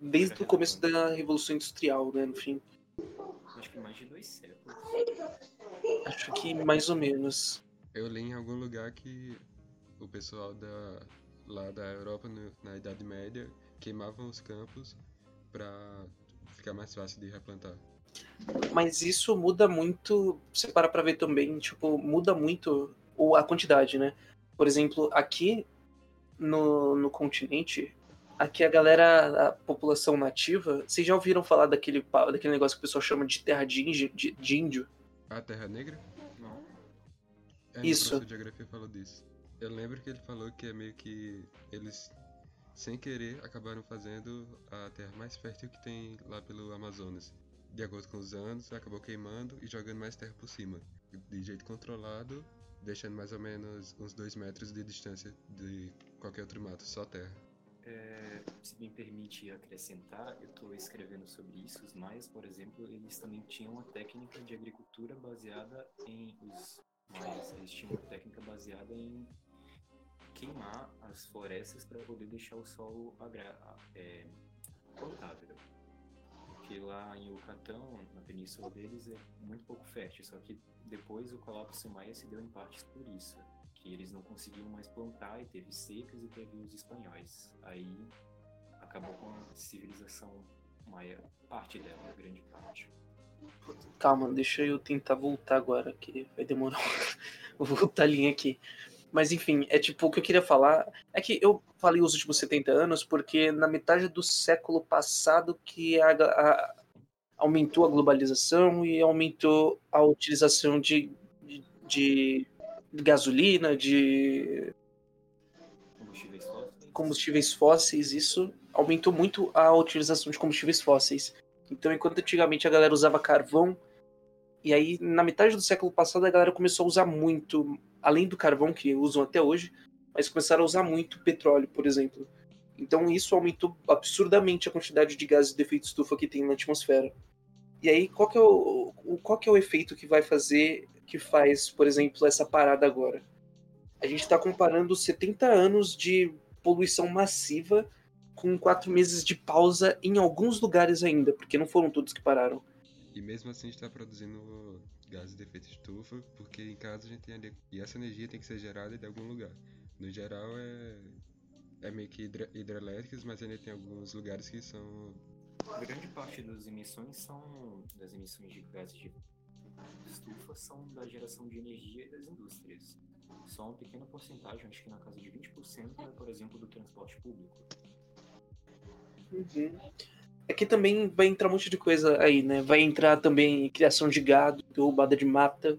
desde o começo da Revolução Industrial, né, no fim. Acho que mais de dois séculos. Acho que mais ou menos. Eu li em algum lugar que o pessoal da, lá da Europa, no, na Idade Média, queimavam os campos para ficar mais fácil de replantar. Mas isso muda muito, você para pra ver também, tipo, muda muito a quantidade, né? Por exemplo, aqui no, no continente, aqui a galera, a população nativa, vocês já ouviram falar daquele, daquele negócio que o pessoal chama de terra de índio? De, de índio? A Terra Negra? Não. É, Isso. De geografia falou disso. Eu lembro que ele falou que é meio que eles, sem querer, acabaram fazendo a terra mais fértil que tem lá pelo Amazonas. De acordo com os anos, acabou queimando e jogando mais terra por cima. De jeito controlado, deixando mais ou menos uns dois metros de distância de qualquer outro mato, só terra. É, se me permite acrescentar, eu estou escrevendo sobre isso. Os maias, por exemplo, eles também tinham uma técnica de agricultura baseada em os maias. Eles tinham uma técnica baseada em queimar as florestas para poder deixar o solo agra é, plantável. Porque lá em Yucatán, na península deles, é muito pouco fértil. Só que depois o colapso maia se deu em partes por isso. Que eles não conseguiam mais plantar e teve secas e teve os espanhóis. Aí acabou com a civilização maia, parte dela, grande parte. Calma, deixa eu tentar voltar agora, que vai demorar. Vou voltar a linha aqui. Mas enfim, é tipo, o que eu queria falar é que eu falei os últimos 70 anos porque na metade do século passado que a, a, aumentou a globalização e aumentou a utilização de, de, de gasolina, de Combustíveis fósseis. combustíveis fósseis, isso aumentou muito a utilização de combustíveis fósseis. Então, enquanto antigamente a galera usava carvão, e aí na metade do século passado a galera começou a usar muito, além do carvão que usam até hoje, mas começaram a usar muito petróleo, por exemplo. Então isso aumentou absurdamente a quantidade de gases de efeito estufa que tem na atmosfera. E aí qual que é o, qual que é o efeito que vai fazer, que faz, por exemplo, essa parada agora? A gente está comparando 70 anos de poluição massiva com quatro meses de pausa em alguns lugares ainda, porque não foram todos que pararam. E mesmo assim a gente está produzindo gases de efeito estufa, porque em casa a gente tem ali. E essa energia tem que ser gerada de algum lugar. No geral é, é meio que hidra- hidrelétricas, mas ainda tem alguns lugares que são. Grande parte das emissões são das emissões de gases de estufa são da geração de energia e das indústrias. Só uma pequena porcentagem, acho que na casa de 20%, é, por exemplo, do transporte público. Aqui também vai entrar um monte de coisa aí, né? Vai entrar também criação de gado, derrubada de mata.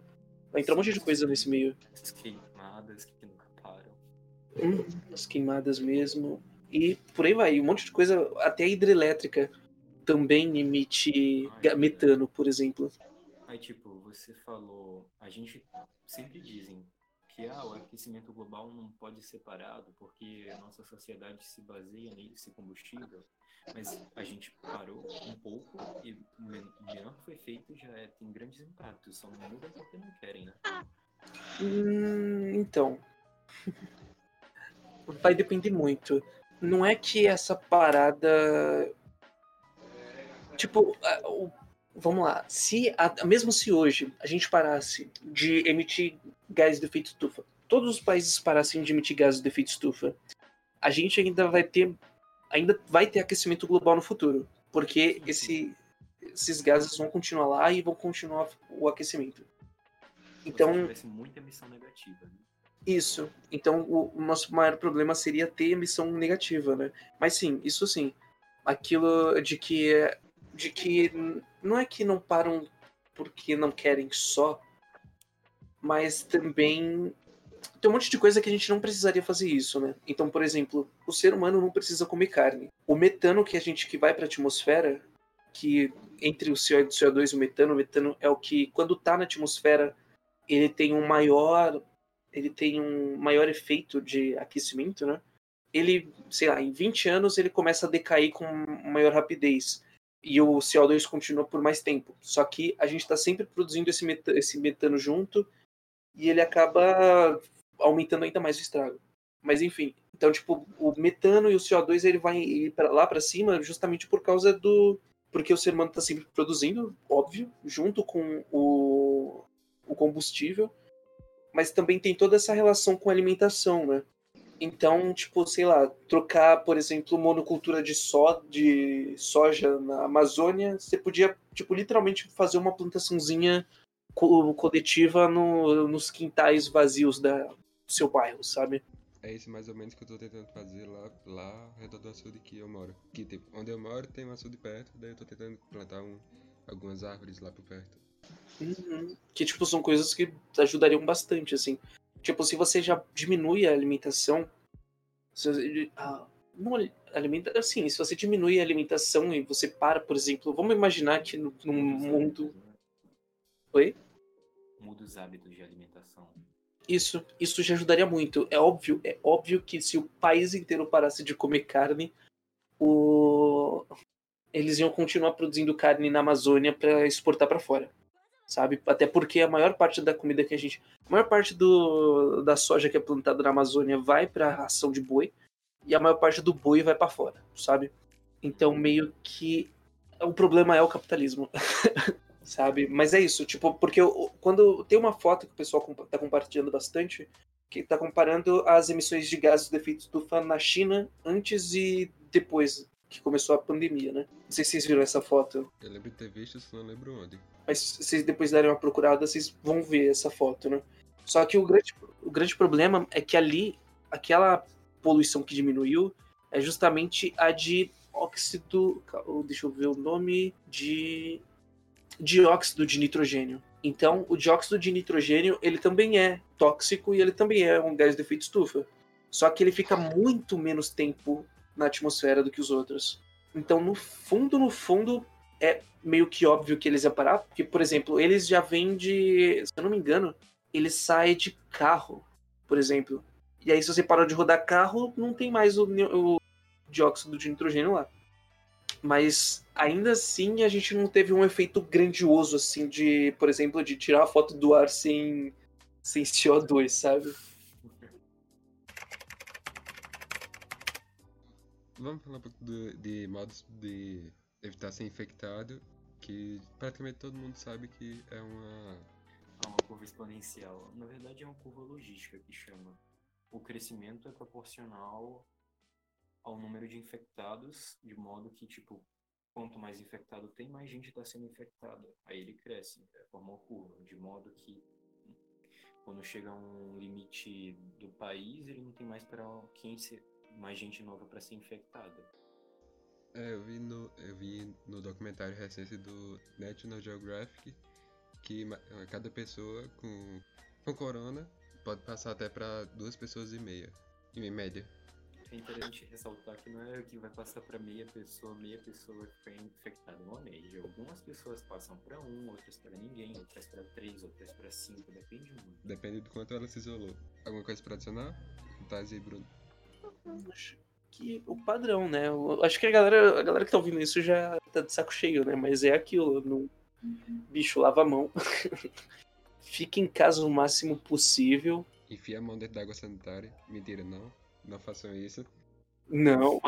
Vai entrar um monte de coisa nesse meio. As queimadas que nunca param. Hum, as queimadas mesmo. E por aí vai, um monte de coisa, até a hidrelétrica também emite ga- metano, por exemplo. Aí, tipo, você falou, a gente sempre dizem que ah, o aquecimento global não pode ser parado porque a nossa sociedade se baseia nesse combustível, mas a gente parou um pouco e o men- o menor que foi feito já é- tem grandes impactos, só não mudam porque não querem, né? Hum, então. Vai depender muito. Não é que essa parada. Tipo, vamos lá. Se a- mesmo se hoje a gente parasse de emitir gás de efeito estufa, todos os países parassem de emitir gás de efeito estufa, a gente ainda vai ter. Ainda vai ter aquecimento global no futuro. Porque esse, esses gases vão continuar lá e vão continuar o aquecimento. Então- muita emissão negativa, né? Isso. Então, o, o nosso maior problema seria ter emissão negativa, né? Mas sim, isso sim. Aquilo de que de que não é que não param porque não querem só, mas também tem um monte de coisa que a gente não precisaria fazer isso, né? Então, por exemplo, o ser humano não precisa comer carne. O metano que a gente que vai para a atmosfera, que entre o CO2 e o metano, o metano é o que quando tá na atmosfera, ele tem um maior ele tem um maior efeito de aquecimento, né? Ele, sei lá, em 20 anos ele começa a decair com maior rapidez e o CO2 continua por mais tempo. Só que a gente está sempre produzindo esse metano, esse metano junto e ele acaba aumentando ainda mais o estrago. Mas enfim, então tipo, o metano e o CO2 ele vai ir pra, lá para cima justamente por causa do porque o ser humano está sempre produzindo, óbvio, junto com o, o combustível mas também tem toda essa relação com a alimentação, né? Então, tipo, sei lá, trocar, por exemplo, monocultura de, so, de soja na Amazônia, você podia, tipo, literalmente fazer uma plantaçãozinha co- coletiva no, nos quintais vazios da, do seu bairro, sabe? É isso mais ou menos que eu tô tentando fazer lá, lá ao redor do açude que eu moro. Que tipo, onde eu moro tem um açude perto, daí eu tô tentando plantar um, algumas árvores lá por perto. Uhum. Que, tipo, são coisas que ajudariam bastante, assim. Tipo, se você já diminui a alimentação. Se ah, não alimenta, assim, se você diminui a alimentação e você para, por exemplo, vamos imaginar que no, num mundo. Oi? Muda os hábitos de alimentação. Isso, isso já ajudaria muito. É óbvio, é óbvio que se o país inteiro parasse de comer carne, o... eles iam continuar produzindo carne na Amazônia para exportar para fora. Sabe? Até porque a maior parte da comida que a gente. A maior parte do, da soja que é plantada na Amazônia vai para ração de boi e a maior parte do boi vai para fora, sabe? Então, meio que. O problema é o capitalismo. sabe? Mas é isso, tipo, porque eu- quando tem uma foto que o pessoal tá compartilhando bastante, que tá comparando as emissões de gases do efeito estufa na China antes e depois que começou a pandemia, né? Não sei se vocês viram essa foto, Eu lembro de ter visto, só não lembro onde. mas se vocês depois derem uma procurada, vocês vão ver essa foto, né? Só que o grande, o grande problema é que ali, aquela poluição que diminuiu é justamente a de óxido. Deixa eu ver o nome. De. Dióxido de nitrogênio. Então, o dióxido de nitrogênio, ele também é tóxico e ele também é um gás de efeito estufa. Só que ele fica muito menos tempo na atmosfera do que os outros. Então, no fundo, no fundo, é meio que óbvio que eles iam parar, porque, por exemplo, eles já vêm de. Se eu não me engano, ele sai de carro, por exemplo. E aí, se você parar de rodar carro, não tem mais o, o dióxido de nitrogênio lá. Mas ainda assim a gente não teve um efeito grandioso, assim, de, por exemplo, de tirar a foto do ar sem, sem CO2, sabe? Vamos falar um pouco do- de modos de evitar ser infectado, que praticamente todo mundo sabe que é uma. É uma curva exponencial. Na verdade, é uma curva logística que chama. O crescimento é proporcional ao número de infectados, de modo que, tipo, quanto mais infectado tem, mais gente está sendo infectada. Aí ele cresce, forma uma curva, de modo que quando chega um limite do país, ele não tem mais para quem ser mais gente nova para ser infectada. É, eu vi no, eu vi no documentário recente do National Geographic que cada pessoa com, com corona pode passar até pra duas pessoas e meia, em média. É interessante ressaltar que não é que vai passar para meia pessoa, meia pessoa vai ficar infectada uma média. Algumas pessoas passam para um, outras para ninguém, outras para três, outras para cinco, depende muito. Depende do quanto ela se isolou. Alguma coisa pra adicionar? Taz e Bruno. Acho que o padrão, né? Eu acho que a galera, a galera que tá ouvindo isso já tá de saco cheio, né? Mas é aquilo, não... bicho, lava a mão. Fique em casa o máximo possível. Enfia a mão dentro da água sanitária. Mentira, não. Não façam isso. Não,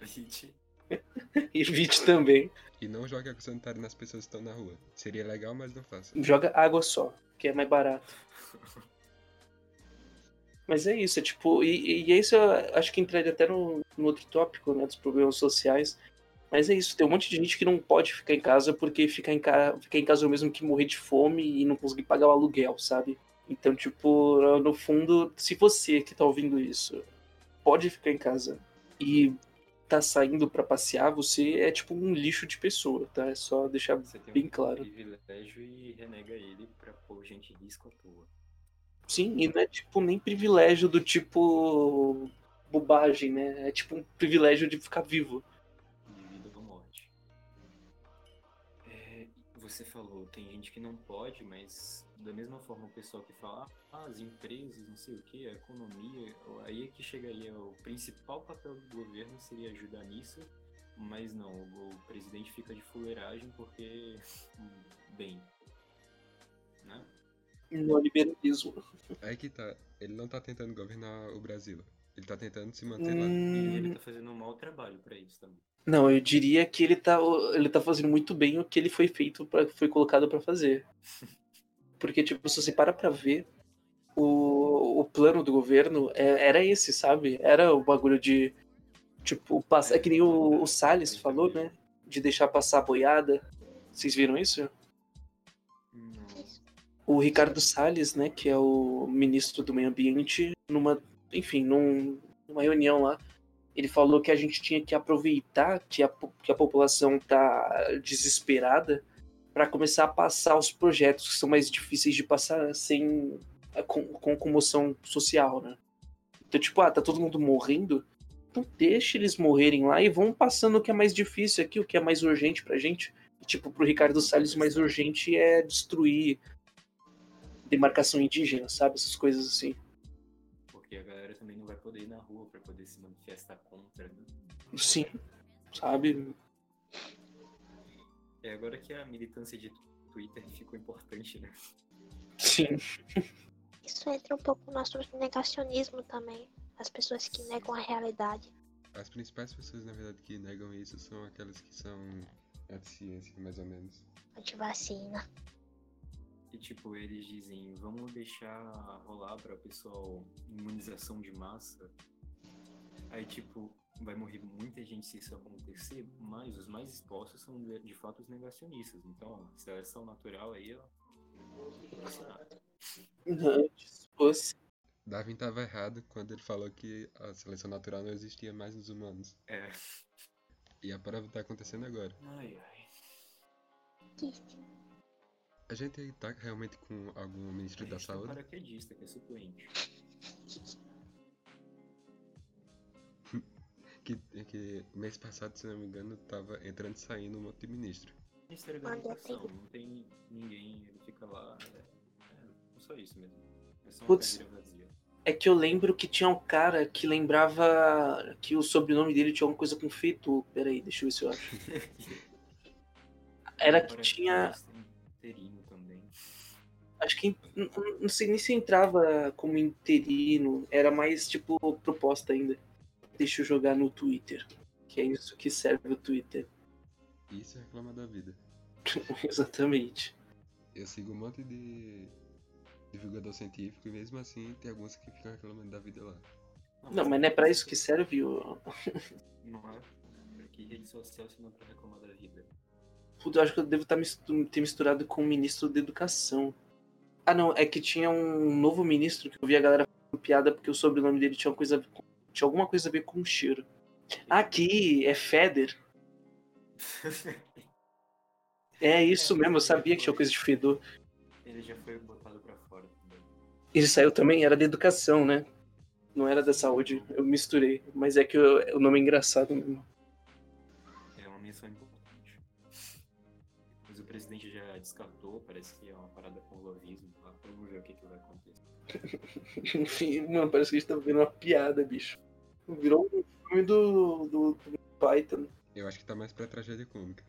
Evite. evite também. E não jogue água sanitária nas pessoas que estão na rua. Seria legal, mas não faça. Joga água só, que é mais barato. Mas é isso, é tipo, e, e isso eu acho que entraria até no, no outro tópico, né, dos problemas sociais, Mas é isso, tem um monte de gente que não pode ficar em casa porque ficar em, ca... ficar em casa é o mesmo que morrer de fome e não conseguir pagar o aluguel, sabe? Então, tipo, no fundo, se você que tá ouvindo isso pode ficar em casa e tá saindo para passear, você é tipo um lixo de pessoa, tá? É só deixar bem um claro. privilégio e renega ele pra pôr gente risco à toa. Sim, e não é tipo nem privilégio do tipo bobagem, né? É tipo um privilégio de ficar vivo. de vida ou morte. É, você falou, tem gente que não pode, mas da mesma forma o pessoal que fala, ah, as empresas, não sei o que, a economia, aí é que chegaria o principal papel do governo seria ajudar nisso, mas não, o presidente fica de fuleiragem porque, bem, né? Neoliberalismo. Aí que tá. Ele não tá tentando governar o Brasil. Ele tá tentando se manter lá. E ele Hum, tá fazendo um mau trabalho pra isso também. Não, eu diria que ele tá, ele tá fazendo muito bem o que ele foi feito para foi colocado pra fazer. Porque, tipo, se você para pra ver, o, o plano do governo é- era esse, sabe? Era o bagulho de, tipo, passar, é que nem o, o Salles falou, né? De deixar passar a boiada. Vocês viram isso? O Ricardo Salles, né, que é o ministro do Meio Ambiente, numa, enfim, num- numa reunião lá, ele falou que a gente tinha que aproveitar que a, que a população tá desesperada para começar a passar os projetos que são mais difíceis de passar sem com, com comoção social, né? Então, tipo, ah, tá todo mundo morrendo, então deixa eles morrerem lá e vão passando o que é mais difícil aqui, o que é mais urgente pra gente. Tipo, pro Ricardo Salles, o mais urgente é destruir demarcação indígena, sabe? Essas coisas assim. Porque a galera também não vai poder ir na rua pra poder se manifestar contra, né? Sim, sabe? É agora que a militância de Twitter ficou importante, né? Sim. Isso entra um pouco no nosso negacionismo também. As pessoas que negam a realidade. As principais pessoas, na verdade, que negam isso são aquelas que são anti-ciência, mais ou menos. Antivacina. E tipo, eles dizem, vamos deixar rolar pra pessoal imunização de massa. Aí tipo, vai morrer muita gente se isso acontecer, mas os mais expostos são de, de fato os negacionistas. Então, ó, seleção natural aí, ó. Antes fosse. Darwin tava errado quando ele falou que a seleção natural não existia mais nos humanos. É. E a prova tá acontecendo agora. Ai, ai. A gente aí tá realmente com algum ministro da um saúde? paraquedista que é suplente. Que, que mês passado, se não me engano, tava entrando e saindo um monte de ministro. Ministério da Educação, não tem ninguém, ele fica lá. É, é só isso mesmo. É só uma Putz. vazia. É que eu lembro que tinha um cara que lembrava que o sobrenome dele tinha alguma coisa com feito. Peraí, deixa eu ver se eu acho. Era que Paraquedista tinha. Interino também. Acho que. Não, não sei nem se entrava como interino. Era mais tipo proposta ainda. Deixa eu jogar no Twitter. Que é isso que serve o Twitter. Isso é reclamar da vida. Exatamente. Eu sigo um monte de divulgador científico e mesmo assim tem alguns que ficam reclamando da vida lá. Não, mas não é pra isso que serve o. Não é? Porque rede social se não é pra reclamar da vida. Puta, eu acho que eu devo tá mistu- ter misturado com o ministro da educação. Ah, não, é que tinha um novo ministro que eu vi a galera piada porque o sobrenome dele tinha, uma coisa, com- tinha alguma coisa a ver com cheiro. Aqui é Feder. É isso mesmo, eu sabia que tinha coisa de fedor. Ele já foi botado pra fora também. Ele saiu também, era da educação, né? Não era da saúde, eu misturei. Mas é que o nome é engraçado mesmo. É uma menção importante. Mas o presidente já descartou, parece que é uma parada com o lovismo ver o que, que vai acontecer. Enfim, mano, parece que a gente tá vendo uma piada, bicho. Virou um filme do, do, do Python. Eu acho que tá mais pra tragédia cômica.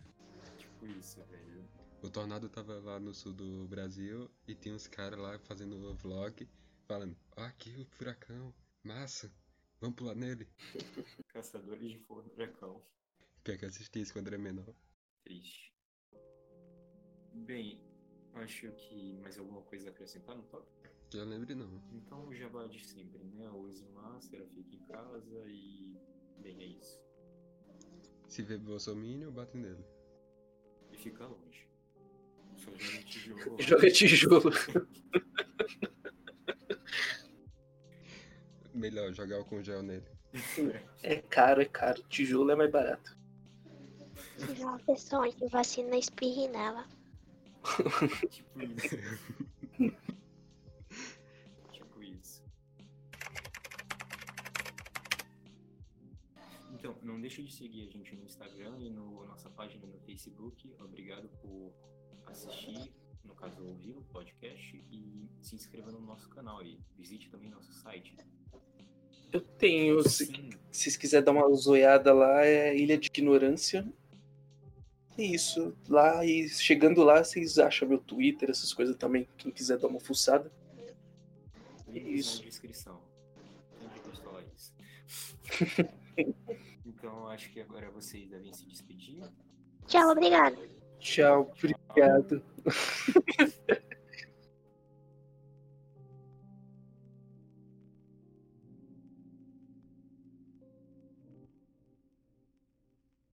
Tipo isso, velho. O tornado tava lá no sul do Brasil e tinha uns caras lá fazendo vlog falando: Ó, aqui o furacão, massa, vamos pular nele. Caçadores de furacão. Quer que eu assisti isso quando era menor? Triste. Bem, acho que mais alguma coisa a acrescentar no tópico? Que eu lembre não. Então o jabá de sempre, né? Use máscara, fique em casa e. Bem, é isso. Se vê Bolsominion, bate nele. E fica longe. Só joga tijolo. Joga tijolo. Melhor jogar o gel nele. É caro, é caro. Tijolo é mais barato. Se vê uma pessoa que vacina, espirre nela. tipo isso. Não deixe de seguir a gente no Instagram e no nossa página no Facebook. Obrigado por assistir, no caso ouvir o podcast e se inscreva no nosso canal aí. Visite também nosso site. Eu tenho. Se, Sim, se vocês quiserem dar uma zoiada lá, é Ilha de Ignorância. É isso. Lá e chegando lá, vocês acham meu Twitter, essas coisas também. Quem quiser dar uma fuçada. links Isso. na descrição. Onde é isso. então, acho que agora vocês devem se despedir. Tchau, obrigado. Tchau, obrigado.